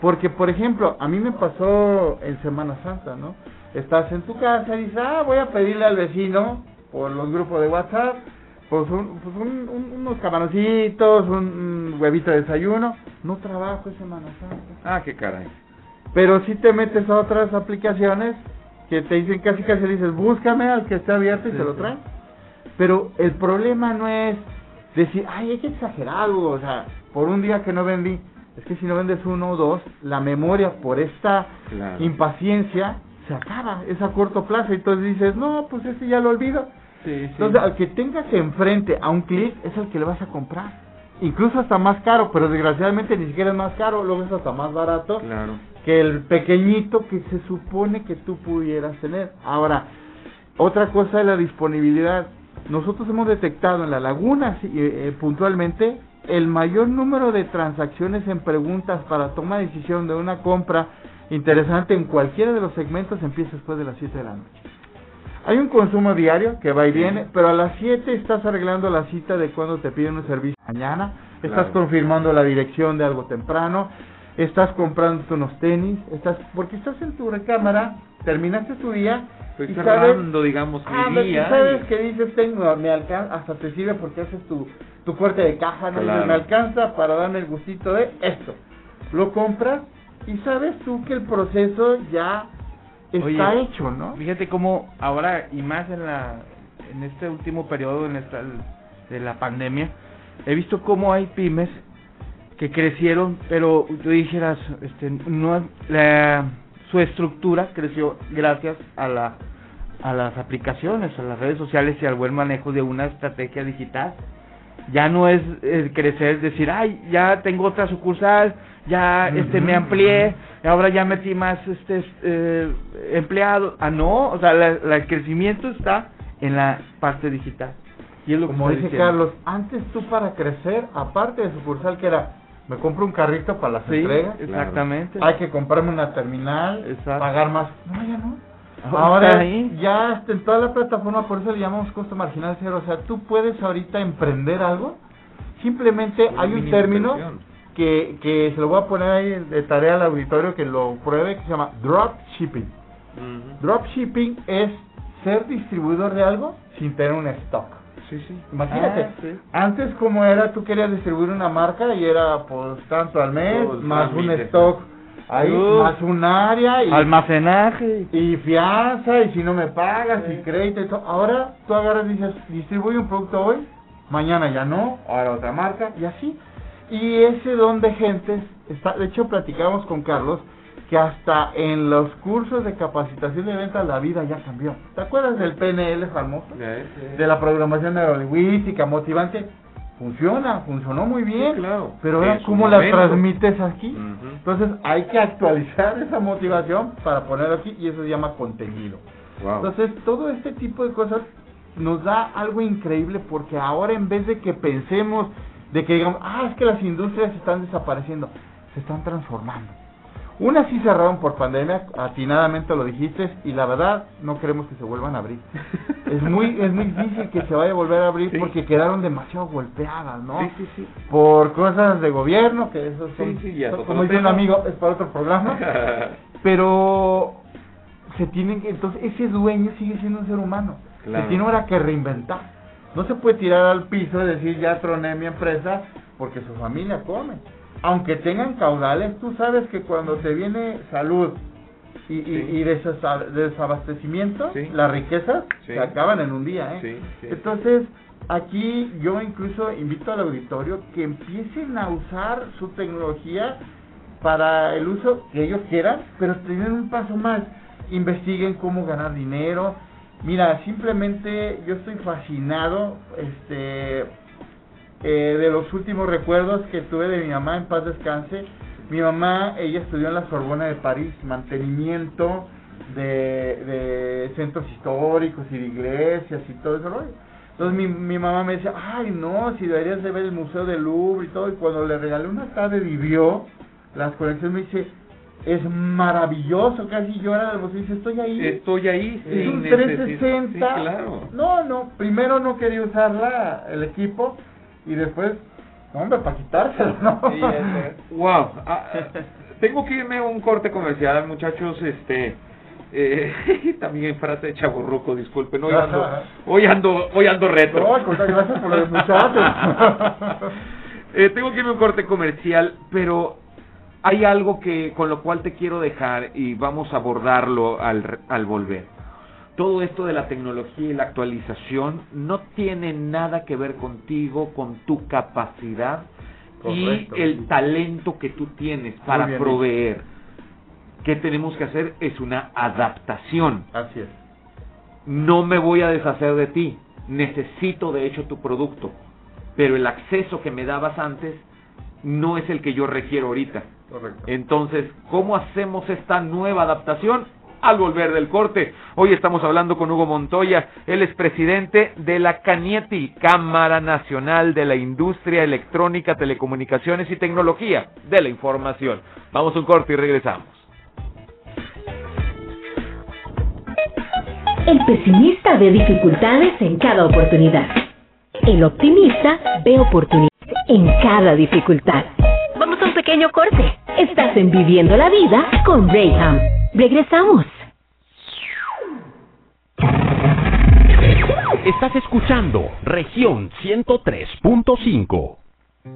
Porque, por ejemplo, a mí me pasó en Semana Santa, ¿no? Estás en tu casa y dices, ah, voy a pedirle al vecino por los grupos de WhatsApp pues, un, pues unos camaroncitos, un, huevito de desayuno. No trabajo ese Semana Ah, qué caray. Pero si te metes a otras aplicaciones que te dicen casi casi dices, búscame al que esté abierto y se lo traen. Pero el problema no es decir, ay, hay que exagerar o sea, por un día que no vendí. Es que si no vendes uno o dos, la memoria por esta impaciencia se acaba, es a corto plazo. Entonces dices, no, pues este ya lo olvido entonces, al que tengas enfrente a un clic es el que le vas a comprar. Incluso hasta más caro, pero desgraciadamente ni siquiera es más caro, luego es hasta más barato que el pequeñito que se supone que tú pudieras tener. Ahora, otra cosa es la disponibilidad. Nosotros hemos detectado en la laguna eh, eh, puntualmente el mayor número de transacciones en preguntas para toma de decisión de una compra interesante en cualquiera de los segmentos empieza después de las 7 de la noche. Hay un consumo diario que va y viene, pero a las 7 estás arreglando la cita de cuando te piden un servicio mañana, estás confirmando la dirección de algo temprano, estás comprando unos tenis, estás porque estás en tu recámara, terminaste tu día Estoy cerrando, digamos, mi ah, día. sabes que dices, tengo, me alcanza, hasta te sirve porque haces tu, tu corte de caja, ¿no? me alcanza para darme el gustito de esto. Lo compras y sabes tú que el proceso ya está hecho, ¿no? Fíjate cómo ahora, y más en la en este último periodo en esta, de la pandemia, he visto cómo hay pymes que crecieron, pero tú dijeras, este, no, la, su estructura creció gracias a la a las aplicaciones, a las redes sociales y al buen manejo de una estrategia digital. Ya no es crecer, decir, ay, ya tengo otra sucursal, ya este me amplié, ahora ya metí más este eh, empleados. Ah, no, o sea, el crecimiento está en la parte digital. Y es lo Como dice Carlos, antes tú para crecer, aparte de sucursal que era me compro un carrito para las entregas. Exactamente. Hay que comprarme una terminal, pagar más. No, ya no. Ahora ya en toda la plataforma, por eso le llamamos costo marginal cero. O sea, tú puedes ahorita emprender algo. Simplemente hay un término que, que se lo voy a poner ahí de tarea al auditorio que lo pruebe, que se llama drop shipping. Drop shipping es ser distribuidor de algo sin tener un stock. Imagínate, ah, antes como era, tú querías distribuir una marca y era pues tanto al mes, más un stock ahí, más un área y almacenaje y fianza y si no me pagas y crédito y todo. Ahora tú agarras y dices, distribuye un producto hoy, mañana ya no, ahora otra marca y así. Y ese don de gente, está, de hecho platicamos con Carlos, que hasta en los cursos de capacitación de ventas la vida ya cambió. ¿Te acuerdas del PNL famoso? De la programación neurolingüística motivante. Funciona, funcionó muy bien. claro. Pero ahora, ¿cómo la transmites aquí? Entonces, hay que actualizar esa motivación para poner aquí y eso se llama contenido. Entonces, todo este tipo de cosas nos da algo increíble porque ahora en vez de que pensemos de que digamos, ah, es que las industrias están desapareciendo, se están transformando. Unas sí cerraron por pandemia, atinadamente lo dijiste, y la verdad no queremos que se vuelvan a abrir. es muy es muy difícil que se vaya a volver a abrir porque quedaron demasiado golpeadas, ¿no? Sí, sí, sí. Por cosas de gobierno, que eso son, como dice un amigo, es para otro programa. pero se tienen que, entonces ese dueño sigue siendo un ser humano. Se tiene ahora que reinventar. No se puede tirar al piso y decir ya troné mi empresa porque su familia come aunque tengan caudales, tú sabes que cuando te viene salud y, y, desabastecimiento, las riquezas se acaban en un día. ¿eh? Entonces, aquí yo incluso invito al auditorio que empiecen a usar su tecnología para el uso que ellos quieran, pero tienen un paso más. Investiguen cómo ganar dinero. Mira, simplemente yo estoy fascinado este eh, de los últimos recuerdos que tuve de mi mamá, en paz descanse. Mi mamá, ella estudió en la Sorbona de París, mantenimiento de, centros históricos y de iglesias y todo eso. Entonces mi, mi mamá me decía, ay no, si deberías de ver el Museo del Louvre y todo. Y cuando le regalé una tarde vivió las colecciones, me dice, es maravilloso, casi llora de dice, estoy ahí. Estoy ahí, Es un 360. claro. No, no, primero no quería usarla, el equipo, y después, hombre, para quitárselo, ¿no? wow. Ah, tengo que irme a un corte comercial, muchachos, este... Eh, también frase de chaburruco, disculpen, hoy ando, hoy ando, hoy ando retro. No, gracias por los muchachos. eh, tengo que irme a un corte comercial, pero hay algo que con lo cual te quiero dejar y vamos a abordarlo al, al volver todo esto de la tecnología y la actualización no tiene nada que ver contigo, con tu capacidad y el talento que tú tienes para proveer. ¿Qué tenemos que hacer? Es una adaptación. Así es. No me voy a deshacer de ti. Necesito de hecho tu producto. Pero el acceso que me dabas antes no es el que yo requiero ahorita. Correcto. Entonces, ¿cómo hacemos esta nueva adaptación? Al volver del corte. Hoy estamos hablando con Hugo Montoya, él es presidente de la CANIETI, Cámara Nacional de la Industria Electrónica, Telecomunicaciones y Tecnología de la Información. Vamos a un corte y regresamos. El pesimista ve dificultades en cada oportunidad. El optimista ve oportunidades en cada dificultad. Pequeño corte. Estás en Viviendo la Vida con Rayham. Regresamos. Estás escuchando región 103.5.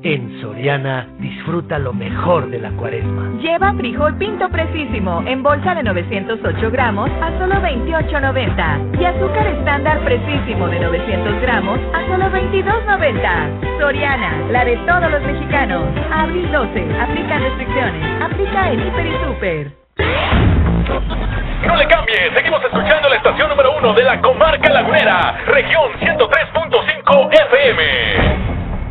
En Soriana, disfruta lo mejor de la cuaresma. Lleva frijol pinto precisísimo en bolsa de 908 gramos a solo 28.90 y azúcar estándar precisísimo de 900 gramos a solo 22.90. Soriana, la de todos los mexicanos. Abril 12, aplica restricciones. Aplica en Hiper y Super. No le cambie, seguimos escuchando la estación número uno de la comarca lagunera, región 103.5 FM.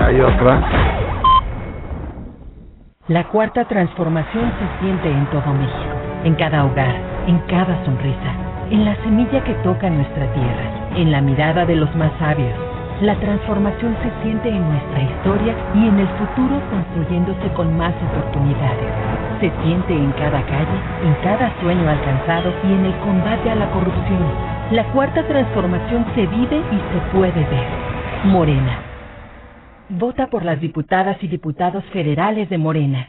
Hay otra. La cuarta transformación se siente en todo México, en cada hogar, en cada sonrisa, en la semilla que toca nuestra tierra, en la mirada de los más sabios. La transformación se siente en nuestra historia y en el futuro construyéndose con más oportunidades. Se siente en cada calle, en cada sueño alcanzado y en el combate a la corrupción la cuarta transformación se vive y se puede ver. Morena. Vota por las diputadas y diputados federales de Morena.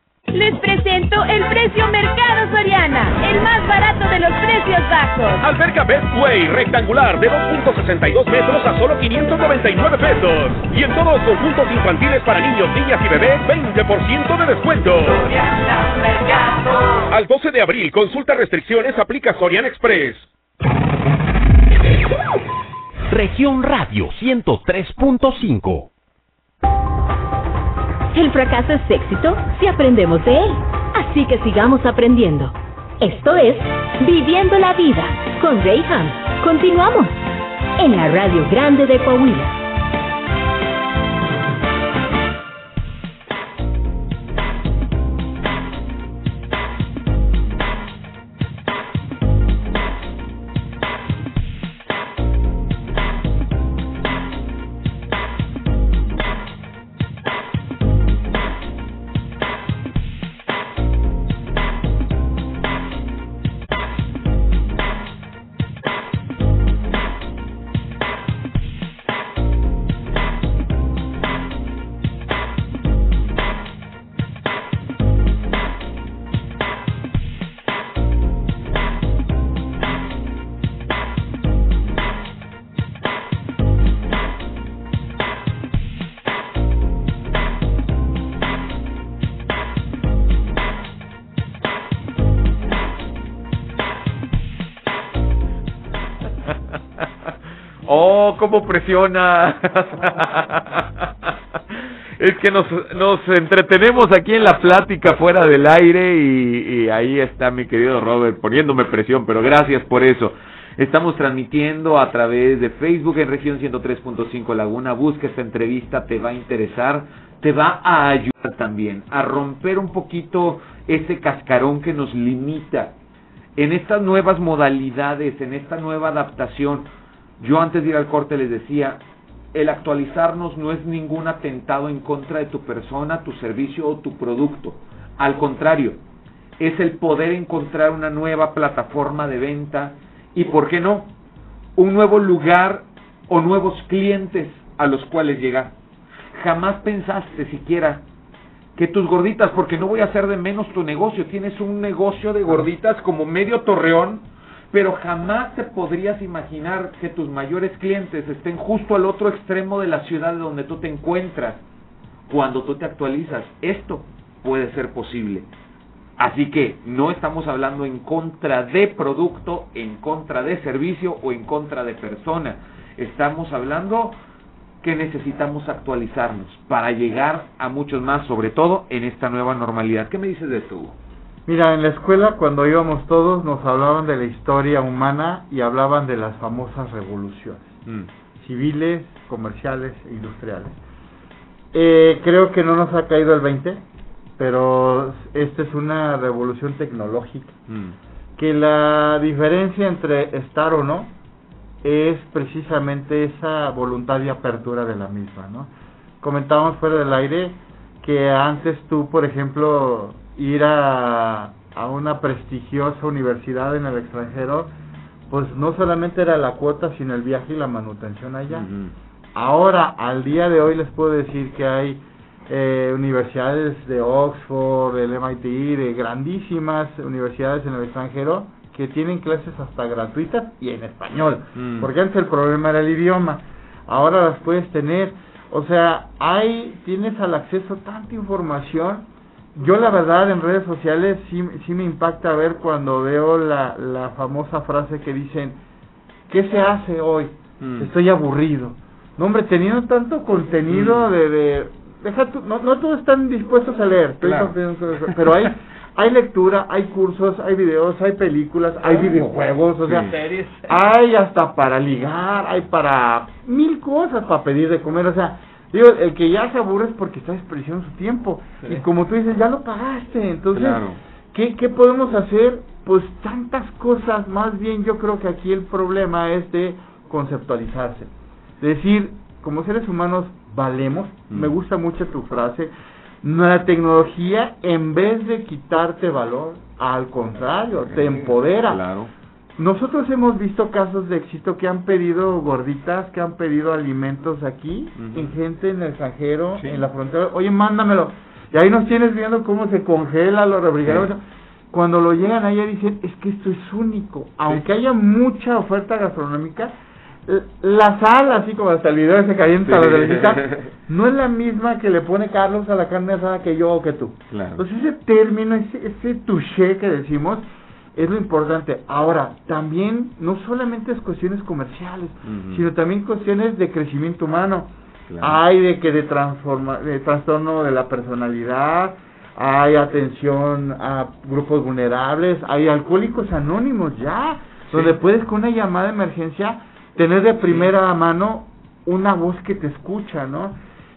Les presento el precio Mercado Soriana, el más barato de los precios bajos. Alberca Way rectangular de 2.62 metros a solo 599 pesos. Y en todos los conjuntos infantiles para niños, niñas y bebés, 20% de descuento. Soriana Mercado. Al 12 de abril, consulta restricciones, aplica Soriana Express. Región Radio 103.5 el fracaso es éxito si aprendemos de él. Así que sigamos aprendiendo. Esto es Viviendo la Vida con Rayham. Continuamos en la Radio Grande de Coahuila. Cómo presiona. es que nos, nos entretenemos aquí en la plática fuera del aire y, ahí está mi querido Robert poniéndome presión, pero gracias por eso. Estamos transmitiendo a través de Facebook en región 103.5 Laguna. Busca esta entrevista, te va a interesar, te va a ayudar también a romper un poquito ese cascarón que nos limita en estas nuevas modalidades, en esta nueva adaptación. Yo antes de ir al corte les decía, el actualizarnos no es ningún atentado en contra de tu persona, tu servicio o tu producto. Al contrario, es el poder encontrar una nueva plataforma de venta y, ¿por qué no?, un nuevo lugar o nuevos clientes a los cuales llegar. Jamás pensaste siquiera que tus gorditas, porque no voy a hacer de menos tu negocio, tienes un negocio de gorditas como medio torreón, pero jamás te podrías imaginar que tus mayores clientes estén justo al otro extremo de la ciudad donde tú te encuentras cuando tú te actualizas. Esto puede ser posible. Así que no estamos hablando en contra de producto, en contra de servicio o en contra de persona. Estamos hablando que necesitamos actualizarnos para llegar a muchos más, sobre todo en esta nueva normalidad. ¿Qué me dices de esto? Mira, en la escuela cuando íbamos todos nos hablaban de la historia humana y hablaban de las famosas revoluciones, mm. civiles, comerciales e industriales. Eh, creo que no nos ha caído el 20, pero esta es una revolución tecnológica. Mm. Que la diferencia entre estar o no es precisamente esa voluntad de apertura de la misma, ¿no? Comentábamos fuera del aire que antes tú, por ejemplo, ir a, a una prestigiosa universidad en el extranjero, pues no solamente era la cuota, sino el viaje y la manutención allá. Ahora, al día de hoy les puedo decir que hay eh, universidades de Oxford, del MIT, de grandísimas universidades en el extranjero que tienen clases hasta gratuitas y en español, mm. porque antes el problema era el idioma, ahora las puedes tener, o sea, hay, tienes al acceso tanta información yo la verdad en redes sociales sí, sí me impacta ver cuando veo la, la famosa frase que dicen, ¿qué se hace hoy? Mm. Estoy aburrido. No, hombre, teniendo tanto contenido mm. de... de deja no, no todos están dispuestos a leer, pero hay hay lectura, hay cursos, hay videos, hay películas, hay videojuegos, o sea, hay hasta para ligar, hay para mil cosas para pedir de comer, o sea, Digo, el que ya se aburre es porque está desperdiciando su tiempo. Y como tú dices, ya lo pagaste. Entonces, ¿qué, ¿qué podemos hacer? Pues tantas cosas. Más bien yo creo que aquí el problema es de conceptualizarse. Decir, como seres humanos valemos. Mm. Me gusta mucho tu frase. La tecnología, en vez de quitarte valor, al contrario, te empodera. Claro nosotros hemos visto casos de éxito que han pedido gorditas, que han pedido alimentos aquí, en gente en el extranjero, en la frontera. Oye, mándamelo. Y ahí nos tienes viendo cómo se congela los refrigeradores. Cuando lo llegan allá dicen, es que esto es único. Aunque haya mucha oferta gastronómica, la sal, así como hasta el video se calienta la no es la misma que le pone Carlos a la carne asada que yo o que tú. Entonces ese término, ese, ese touché que decimos, es lo importante. Ahora, también no solamente es cuestiones comerciales, sino también cuestiones de crecimiento humano. Hay de que de transforma, de trastorno de la personalidad, hay atención a grupos vulnerables, hay alcohólicos anónimos ya, donde puedes con una llamada de emergencia tener de primera mano una voz que te escucha, ¿no?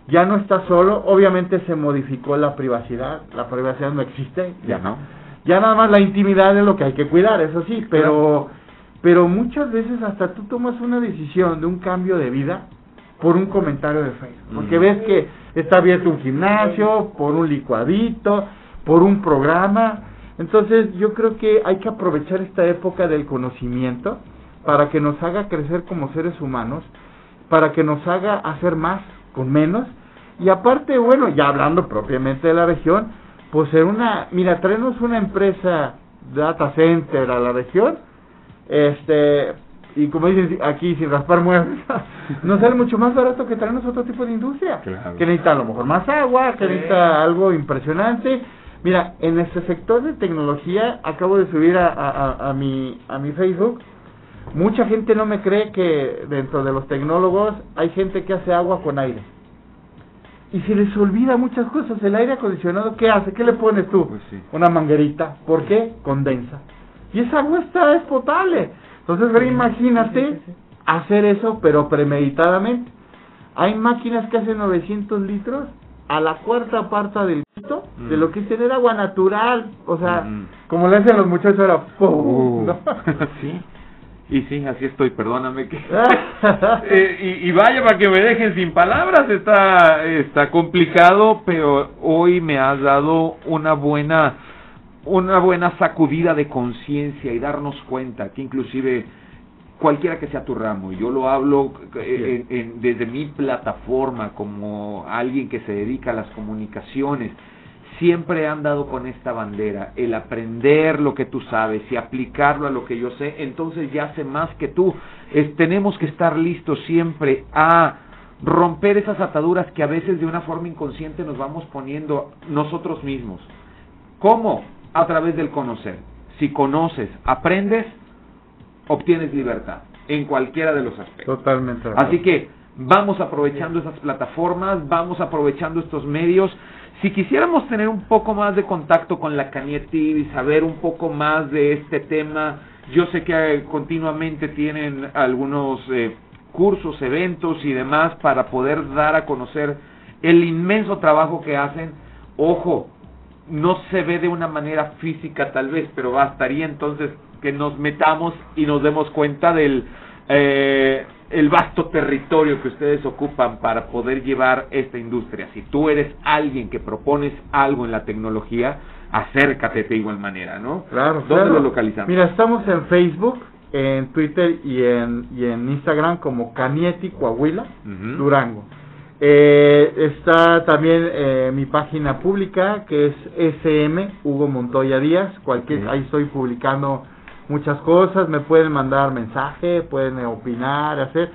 Ya no estás solo, obviamente se modificó la privacidad, la privacidad no existe, ya no ya nada más la intimidad es lo que hay que cuidar, eso sí, pero pero muchas veces hasta tú tomas una decisión de un cambio de vida por un comentario de Facebook, porque ves que está abierto un gimnasio, por un licuadito, por un programa. Entonces, yo creo que hay que aprovechar esta época del conocimiento para que nos haga crecer como seres humanos, para que nos haga hacer más con menos. Y aparte, bueno, ya hablando propiamente de la región, pues en una, mira, traernos una empresa data center a la región, este, y como dicen aquí, sin raspar muebles, nos sale mucho más barato que traernos otro tipo de industria, que necesita a lo mejor más agua, que necesita algo impresionante. Mira, en este sector de tecnología, acabo de subir a, a, a, mi, a mi Facebook, mucha gente no me cree que dentro de los tecnólogos hay gente que hace agua con aire y se les olvida muchas cosas. El aire acondicionado, ¿qué hace? ¿Qué le pones tú? Pues Una manguerita. ¿Por qué? Condensa. Y esa agua está es potable. Entonces, ahora imagínate hacer eso, pero premeditadamente. Hay máquinas que hacen 900 litros a la cuarta parte del gusto de lo que es tener agua natural. O sea, como le hacen los muchachos ahora. ¡pum! ¿no? sí. Y sí, así estoy, perdóname que... Eh, y, y, vaya para que me dejen sin palabras, está, está complicado, pero hoy me has dado una buena, una buena sacudida de conciencia y darnos cuenta que inclusive cualquiera que sea tu ramo, y yo lo hablo eh, en, desde mi plataforma como alguien que se dedica a las comunicaciones, siempre han dado con esta bandera, el aprender lo que tú sabes y aplicarlo a lo que yo sé, entonces ya sé más que tú. tenemos que estar listos siempre a romper esas ataduras que a veces de una forma inconsciente nos vamos poniendo nosotros mismos. ¿Cómo? A través del conocer. Si conoces, aprendes, obtienes libertad en cualquiera de los aspectos. Totalmente. Así que vamos aprovechando esas plataformas, vamos aprovechando estos medios si quisiéramos tener un poco más de contacto con la Canieti y saber un poco más de este tema, yo sé que eh, continuamente tienen algunos eh, cursos, eventos y demás para poder dar a conocer el inmenso trabajo que hacen. Ojo, no se ve de una manera física tal vez, pero bastaría entonces que nos metamos y nos demos cuenta del eh, el vasto territorio que ustedes ocupan para poder llevar esta industria. Si tú eres alguien que propones algo en la tecnología, acércate de igual manera, ¿no? Claro. ¿Dónde lo localizamos? Mira, estamos en Facebook, en Twitter y en, y en Instagram como Canieti Coahuila, Durango. Eh, está también eh, mi página pública que es SM Hugo Montoya Díaz. Cualquier, Ahí estoy publicando muchas cosas, me pueden mandar mensaje, pueden opinar, hacer.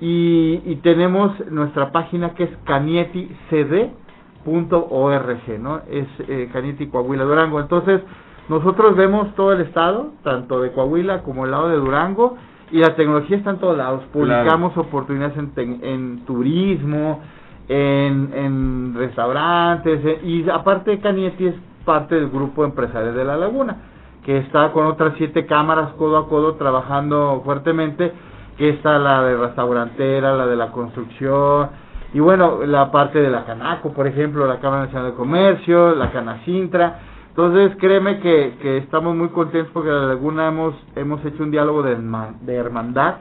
Y, y tenemos nuestra página que es canieticd.org, ¿no? Es eh, Canieti Coahuila Durango. Entonces, nosotros vemos todo el estado, tanto de Coahuila como el lado de Durango, y la tecnología está en todos lados. Publicamos oportunidades en, en turismo, en, en restaurantes, eh, y aparte Canieti es parte del grupo empresarial de La Laguna que está con otras siete cámaras codo a codo trabajando fuertemente, que está la de restaurantera, la de la construcción, y bueno, la parte de la Canaco, por ejemplo, la Cámara Nacional de Comercio, la Canacintra. Entonces, créeme que, que estamos muy contentos porque la Laguna hemos, hemos hecho un diálogo de, de hermandad,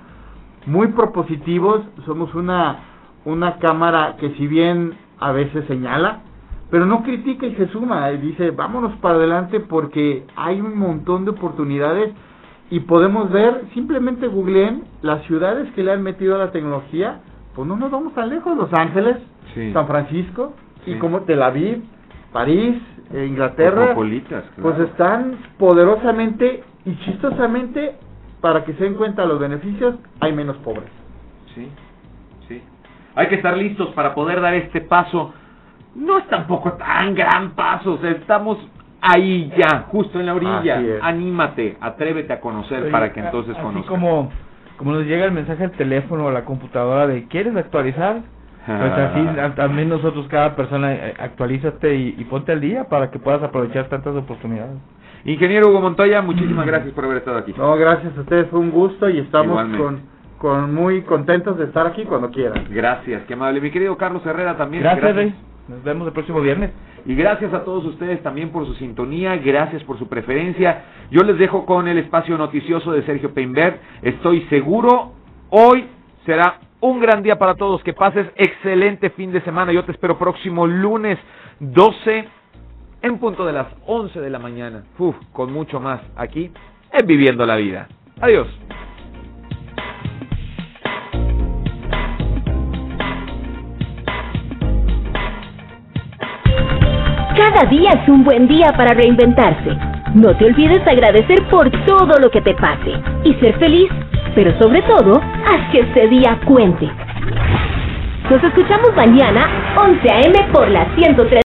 muy propositivos, somos una, una cámara que si bien a veces señala, pero no critica y se suma, y dice, vámonos para adelante porque hay un montón de oportunidades y podemos ver, simplemente googleen las ciudades que le han metido a la tecnología, pues no nos vamos tan lejos, Los Ángeles, San Francisco, y como Tel Aviv, París, eh, Inglaterra, pues están poderosamente y chistosamente, para que se den cuenta los beneficios, hay menos pobres. Sí, sí. Hay que estar listos para poder dar este paso no es tampoco tan gran paso, estamos ahí ya, justo en la orilla. Anímate, atrévete a conocer para que entonces así como como nos llega el mensaje al teléfono o a la computadora de ¿quieres actualizar? Pues así también nosotros cada persona eh, actualízate y, y, ponte al día para que puedas aprovechar tantas oportunidades. Ingeniero Hugo Montoya, muchísimas gracias por haber estado aquí. No, gracias a ustedes, fue un gusto y estamos con con muy contentos de estar aquí cuando quieran. Gracias, qué amable. Mi querido Carlos Herrera también. Gracias, gracias. Nos vemos el próximo viernes. Y gracias a todos ustedes también por su sintonía, gracias por su preferencia. Yo les dejo con el espacio noticioso de Sergio Peinberg. Estoy seguro, hoy será un gran día para todos. Que pases excelente fin de semana. Yo te espero próximo lunes 12 en punto de las 11 de la mañana. Con mucho más aquí en Viviendo la Vida. Adiós. Cada día es un buen día para reinventarse. No te olvides agradecer por todo lo que te pase y ser feliz, pero sobre todo, haz que este día cuente. Nos escuchamos mañana, 11 a.m. por la 103.